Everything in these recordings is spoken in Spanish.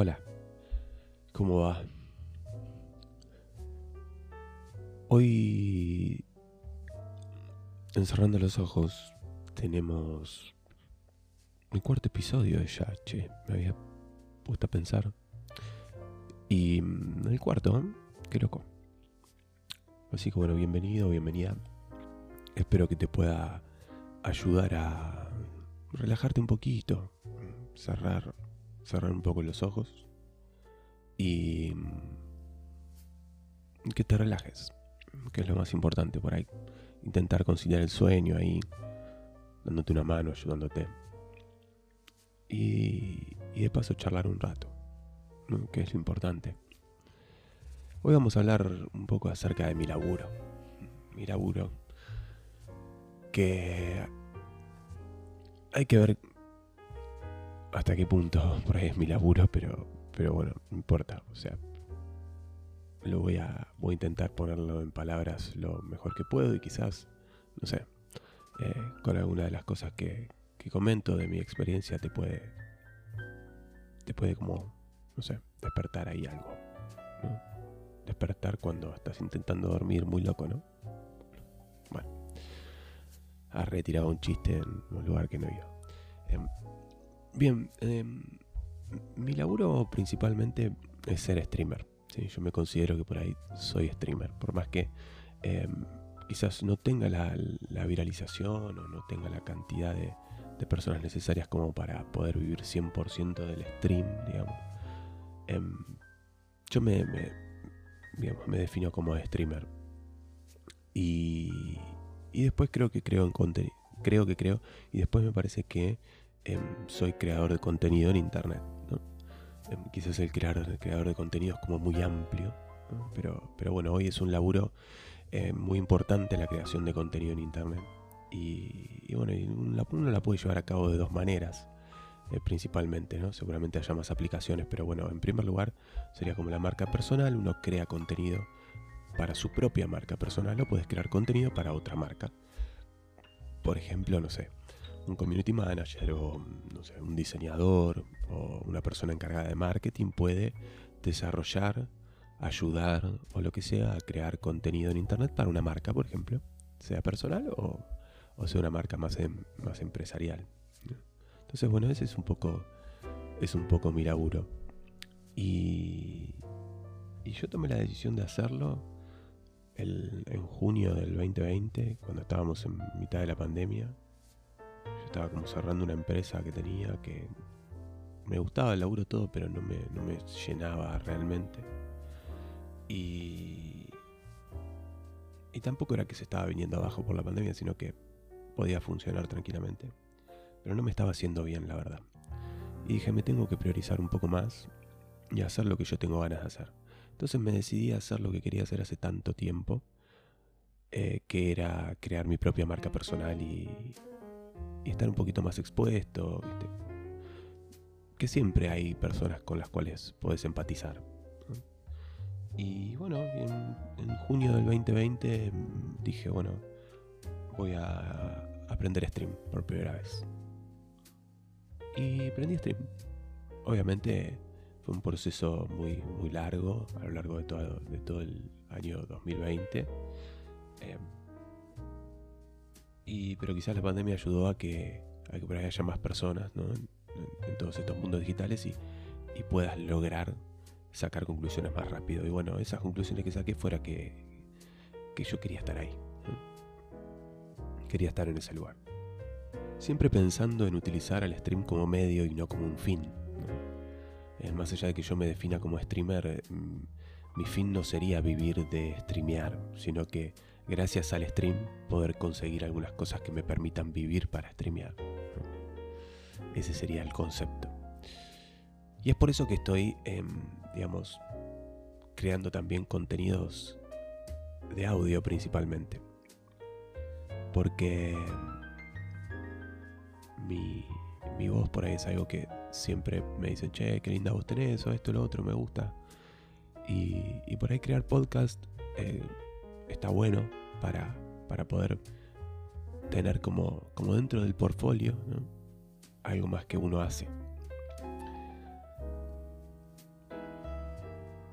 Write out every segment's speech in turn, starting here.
Hola, ¿cómo va? Hoy, encerrando los ojos, tenemos el cuarto episodio de ya, che, me había puesto a pensar. Y mm, el cuarto, qué loco. Así que bueno, bienvenido, bienvenida. Espero que te pueda ayudar a relajarte un poquito, cerrar, cerrar un poco los ojos y mm, que te relajes, que es lo más importante por ahí. Intentar conciliar el sueño ahí, dándote una mano, ayudándote. Y, y de paso charlar un rato, que es lo importante. Hoy vamos a hablar un poco acerca de mi laburo. Mi laburo. Que hay que ver hasta qué punto por ahí es mi laburo, pero, pero bueno, no importa. O sea, lo voy a, voy a intentar ponerlo en palabras lo mejor que puedo y quizás, no sé, eh, con alguna de las cosas que, que comento de mi experiencia te puede, te puede como, no sé, despertar ahí algo. ¿no? despertar cuando estás intentando dormir muy loco, ¿no? Bueno, has retirado un chiste en un lugar que no iba. Em, bien, em, mi laburo principalmente es ser streamer. Yo me considero que por ahí soy streamer, por más que em, quizás no tenga la, viralización o no tenga la cantidad de, personas necesarias como para poder vivir 100% del stream, digamos. yo me me defino como streamer. Y, y después creo que creo en contenido. Creo que creo. Y después me parece que em, soy creador de contenido en internet. Em, quizás el creador, de contenido es como muy amplio. Pero, pero bueno, hoy es un laburo eh, muy importante la creación de contenido en internet. Y, y bueno, uno la puede llevar a cabo de dos maneras. Eh, principalmente, ¿no? Seguramente haya más aplicaciones, pero bueno, en primer lugar sería como la marca personal, uno crea contenido para su propia marca personal o puedes crear contenido para otra marca. Por ejemplo, no sé, un community manager o no un diseñador o una persona encargada de marketing puede desarrollar, ayudar o lo que sea a crear contenido en internet para una marca, por ejemplo, sea personal o, sea una marca más, em, más empresarial. Entonces, bueno, ese es un poco, es un poco mi laburo. Y, y yo tomé la decisión de hacerlo en junio del 2020, cuando estábamos en mitad de la pandemia. Estaba como cerrando una empresa que tenía que me gustaba el laburo todo, pero no me, no me llenaba realmente. Y, y tampoco era que se estaba viniendo abajo por la pandemia, sino que podía funcionar tranquilamente pero no me estaba haciendo bien, la verdad. Y dije, me tengo que priorizar un poco más y hacer lo que yo tengo ganas de hacer. Entonces me decidí a hacer lo que quería hacer hace tanto tiempo, eh, que era crear mi propia marca personal y, estar un poquito más expuesto. Que siempre hay personas con las cuales puedes empatizar. Y bueno, en, junio del 2020 mm, dije, bueno, voy a aprender stream por primera vez y prendí stream. Obviamente fue un proceso muy, muy largo a lo largo de todo, de todo el año 2020. Em, y, pero quizás la pandemia ayudó a que, por ahí haya más personas en, todos estos mundos digitales y, puedas lograr sacar conclusiones más rápido. Y bueno, esas conclusiones que saqué fuera que, yo quería estar ahí. Quería estar en ese lugar siempre pensando en utilizar al stream como medio y no como un fin. más allá de que yo me defina como streamer, mm, mi fin no sería vivir de streamear, sino que gracias al stream poder conseguir algunas cosas que me permitan vivir para streamear. Ese sería el concepto. Y es por eso que estoy, em, digamos, creando también contenidos de audio principalmente. Porque mi, voz por ahí es algo que siempre me dicen, che, qué linda voz tenés, o esto, lo otro, me gusta. Y, por ahí crear podcast eh, está bueno para, para poder tener como, como dentro del portfolio algo más que uno hace.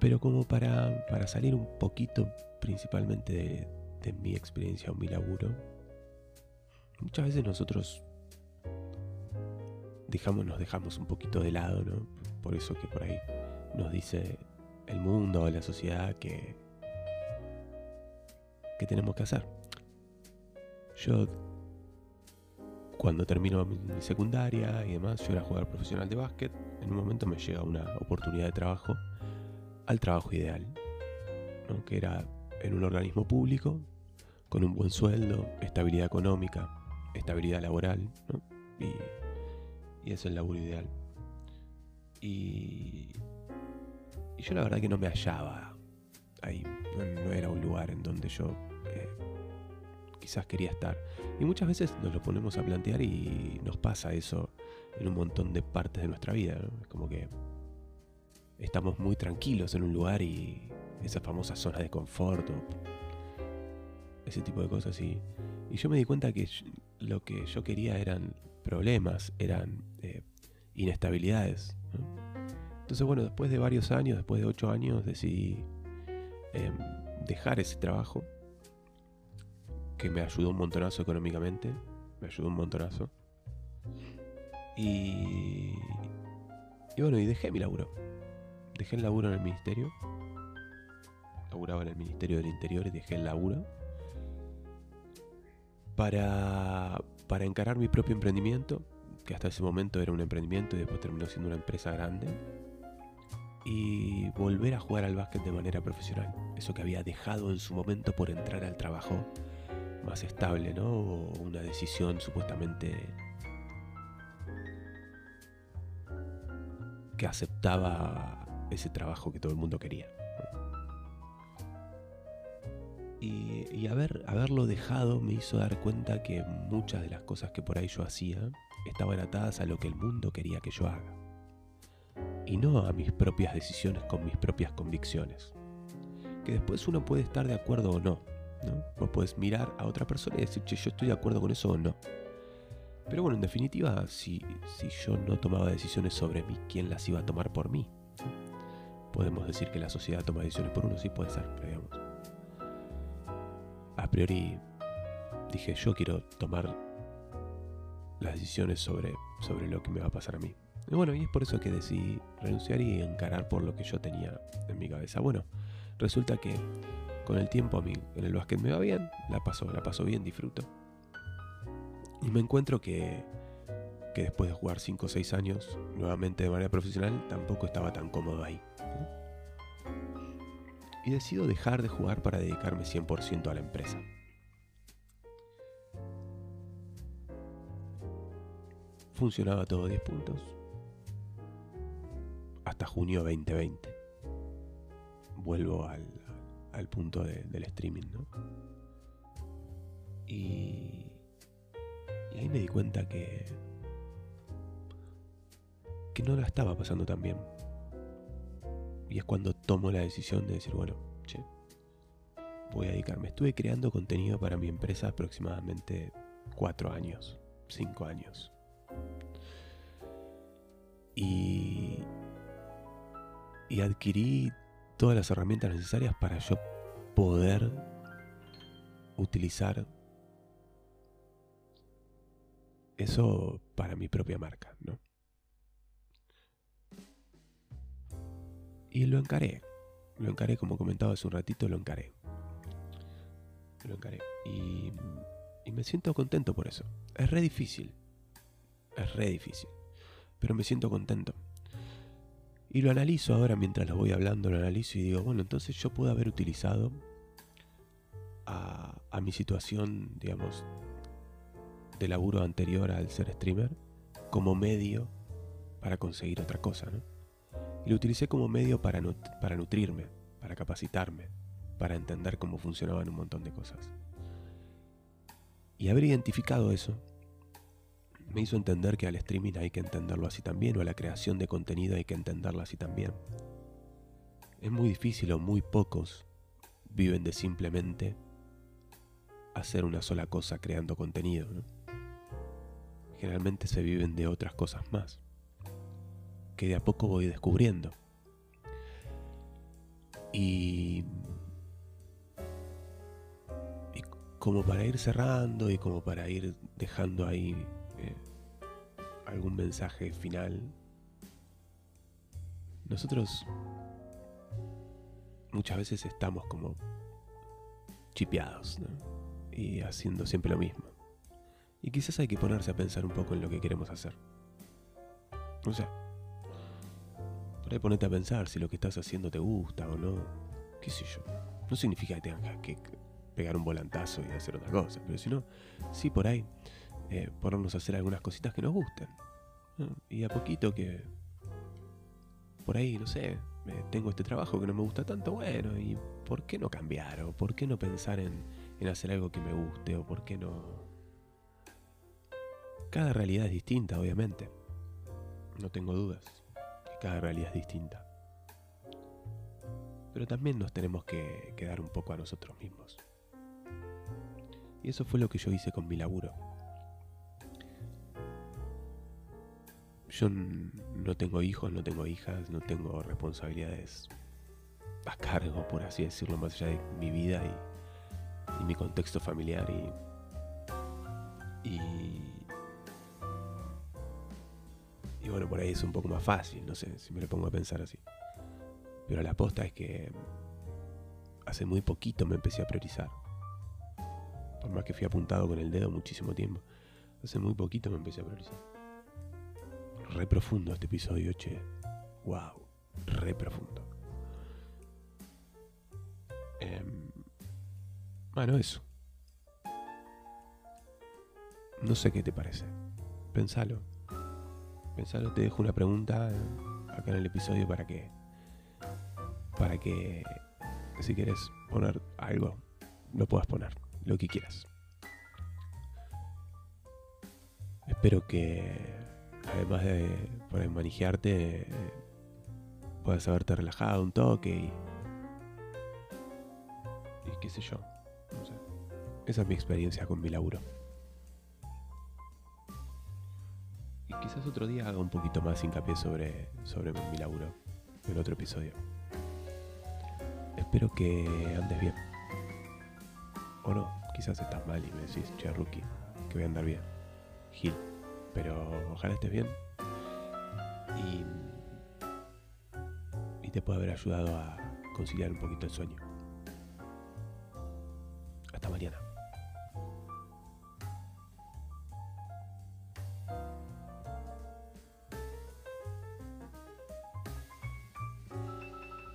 Pero como para, para salir un poquito principalmente de, mi experiencia o mi laburo, muchas veces nosotros dejamos, nos dejamos un poquito de lado, ¿no? Por eso que por ahí nos dice el mundo o la sociedad que, que tenemos que hacer. Yo, cuando termino mi, secundaria y demás, yo era jugador profesional de básquet, en un momento me llega una oportunidad de trabajo al trabajo ideal, que era en un organismo público, con un buen sueldo, estabilidad económica, estabilidad laboral, y, es el laburo ideal. Y yo la verdad que no me hallaba ahí, no, era un lugar en donde yo eh, quizás quería estar. Y muchas veces nos lo ponemos a plantear y nos pasa eso en un montón de partes de nuestra vida. Es como que estamos muy tranquilos en un lugar y esa famosa zona de confort ese tipo de cosas. Y, y yo me di cuenta que lo que yo quería eran problemas, eran eh, inestabilidades. Entonces, bueno, después de varios años, después de ocho años, decidí em, dejar ese trabajo que me ayudó un montonazo económicamente, me ayudó un montonazo. Y, y bueno, y dejé mi laburo. Dejé el laburo en el ministerio. Laburaba en el Ministerio del Interior y dejé el laburo. Para, para encarar mi propio emprendimiento, que hasta ese momento era un emprendimiento y después terminó siendo una empresa grande y volver a jugar al básquet de manera profesional. Eso que había dejado en su momento por entrar al trabajo más estable, ¿no? O una decisión supuestamente que aceptaba ese trabajo que todo el mundo quería. Y, y haber, haberlo dejado me hizo dar cuenta que muchas de las cosas que por ahí yo hacía estaban atadas a lo que el mundo quería que yo haga y no a mis propias decisiones con mis propias convicciones. Que después uno puede estar de acuerdo o no. ¿no? Vos puedes mirar a otra persona y decir, che, yo estoy de acuerdo con eso o no. Pero bueno, en definitiva, si, si yo no tomaba decisiones sobre mí, ¿quién las iba a tomar por mí? Podemos decir que la sociedad toma decisiones por uno, sí puede ser, pero digamos. A priori dije, yo quiero tomar las decisiones sobre, sobre lo que me va a pasar a mí. Y bueno, y es por eso que decidí renunciar y encarar por lo que yo tenía en mi cabeza. Bueno, resulta que con el tiempo a mí en el básquet me va bien, la paso, la paso bien, disfruto. Y me encuentro que, que después de jugar 5 o 6 años nuevamente de manera profesional, tampoco estaba tan cómodo ahí. Y decido dejar de jugar para dedicarme 100% a la empresa. Funcionaba todo 10 puntos, hasta junio 2020. Vuelvo al, al punto del streaming, ¿no? Y, ahí me di cuenta que, que no la estaba pasando tan bien. Y es cuando tomo la decisión de decir, bueno, che, voy a dedicarme. Estuve creando contenido para mi empresa aproximadamente cuatro años, cinco años. Y adquirí todas las herramientas necesarias para yo poder utilizar eso para mi propia marca, ¿no? Y lo encaré. Lo encaré, como comentaba hace un ratito, lo encaré. Lo encaré. Y, y me siento contento por eso. Es re difícil. Es re difícil. Pero me siento contento. Y lo analizo ahora mientras lo voy hablando, lo analizo y digo, bueno, entonces yo puedo haber utilizado a, mi situación, digamos, de laburo anterior al ser streamer como medio para conseguir otra cosa, ¿no? Y lo utilicé como medio para, para nutrirme, para capacitarme, para entender cómo funcionaban un montón de cosas. Y haber identificado eso me hizo entender que al streaming hay que entenderlo así también, o a la creación de contenido hay que entenderlo así también. Es muy difícil o muy pocos viven de simplemente hacer una sola cosa creando contenido. Generalmente se viven de otras cosas más, que de a poco voy descubriendo. Y, y como para ir cerrando y como para ir dejando ahí eh, algún mensaje final, nosotros muchas veces estamos como chipeados y haciendo siempre lo mismo. Y quizás hay que ponerse a pensar un poco en lo que queremos hacer. No sé. Por ahí ponete a pensar si lo que estás haciendo te gusta o no. ¿Qué sé yo? No significa que tengas que pegar un volantazo y hacer otra cosa, pero si no, sí por ahí eh, ponernos a hacer algunas cositas que nos gusten. Y a poquito que. Por ahí, no sé, eh, tengo este trabajo que no me gusta tanto, bueno, ¿y por qué no cambiar? ¿O por qué no pensar en, en hacer algo que me guste? ¿O por qué no cada realidad es distinta, obviamente. No tengo dudas que cada realidad es distinta. Pero también nos tenemos que quedar un poco a nosotros mismos. Y eso fue lo que yo hice con mi laburo. Yo no tengo hijos, no tengo hijas, no tengo responsabilidades a cargo, por así decirlo, más allá de mi vida y, mi contexto familiar y, y y bueno, por ahí es un poco más fácil, no sé si me lo pongo a pensar así. Pero la aposta es que hace muy poquito me empecé a priorizar. Por más que fui apuntado con el dedo muchísimo tiempo. Hace muy poquito me empecé a priorizar. Re profundo este episodio, che. Wow, re profundo. Em, bueno, eso. No sé qué te parece. Pensalo. Pensalo, te dejo una pregunta acá en el episodio para que. Para que. Si quieres poner algo, lo puedas poner. Lo que quieras. Espero que. Además de poder manejarte. Puedas haberte relajado un toque y. Y qué sé yo. No sé. Esa es mi experiencia con mi laburo. quizás otro día haga un poquito más hincapié sobre, sobre mi laburo en otro episodio. Espero que andes bien. O no, quizás estás mal y me decís, che, rookie, que voy a andar bien. Gil. Pero ojalá estés bien. Y, te pueda haber ayudado a conciliar un poquito el sueño.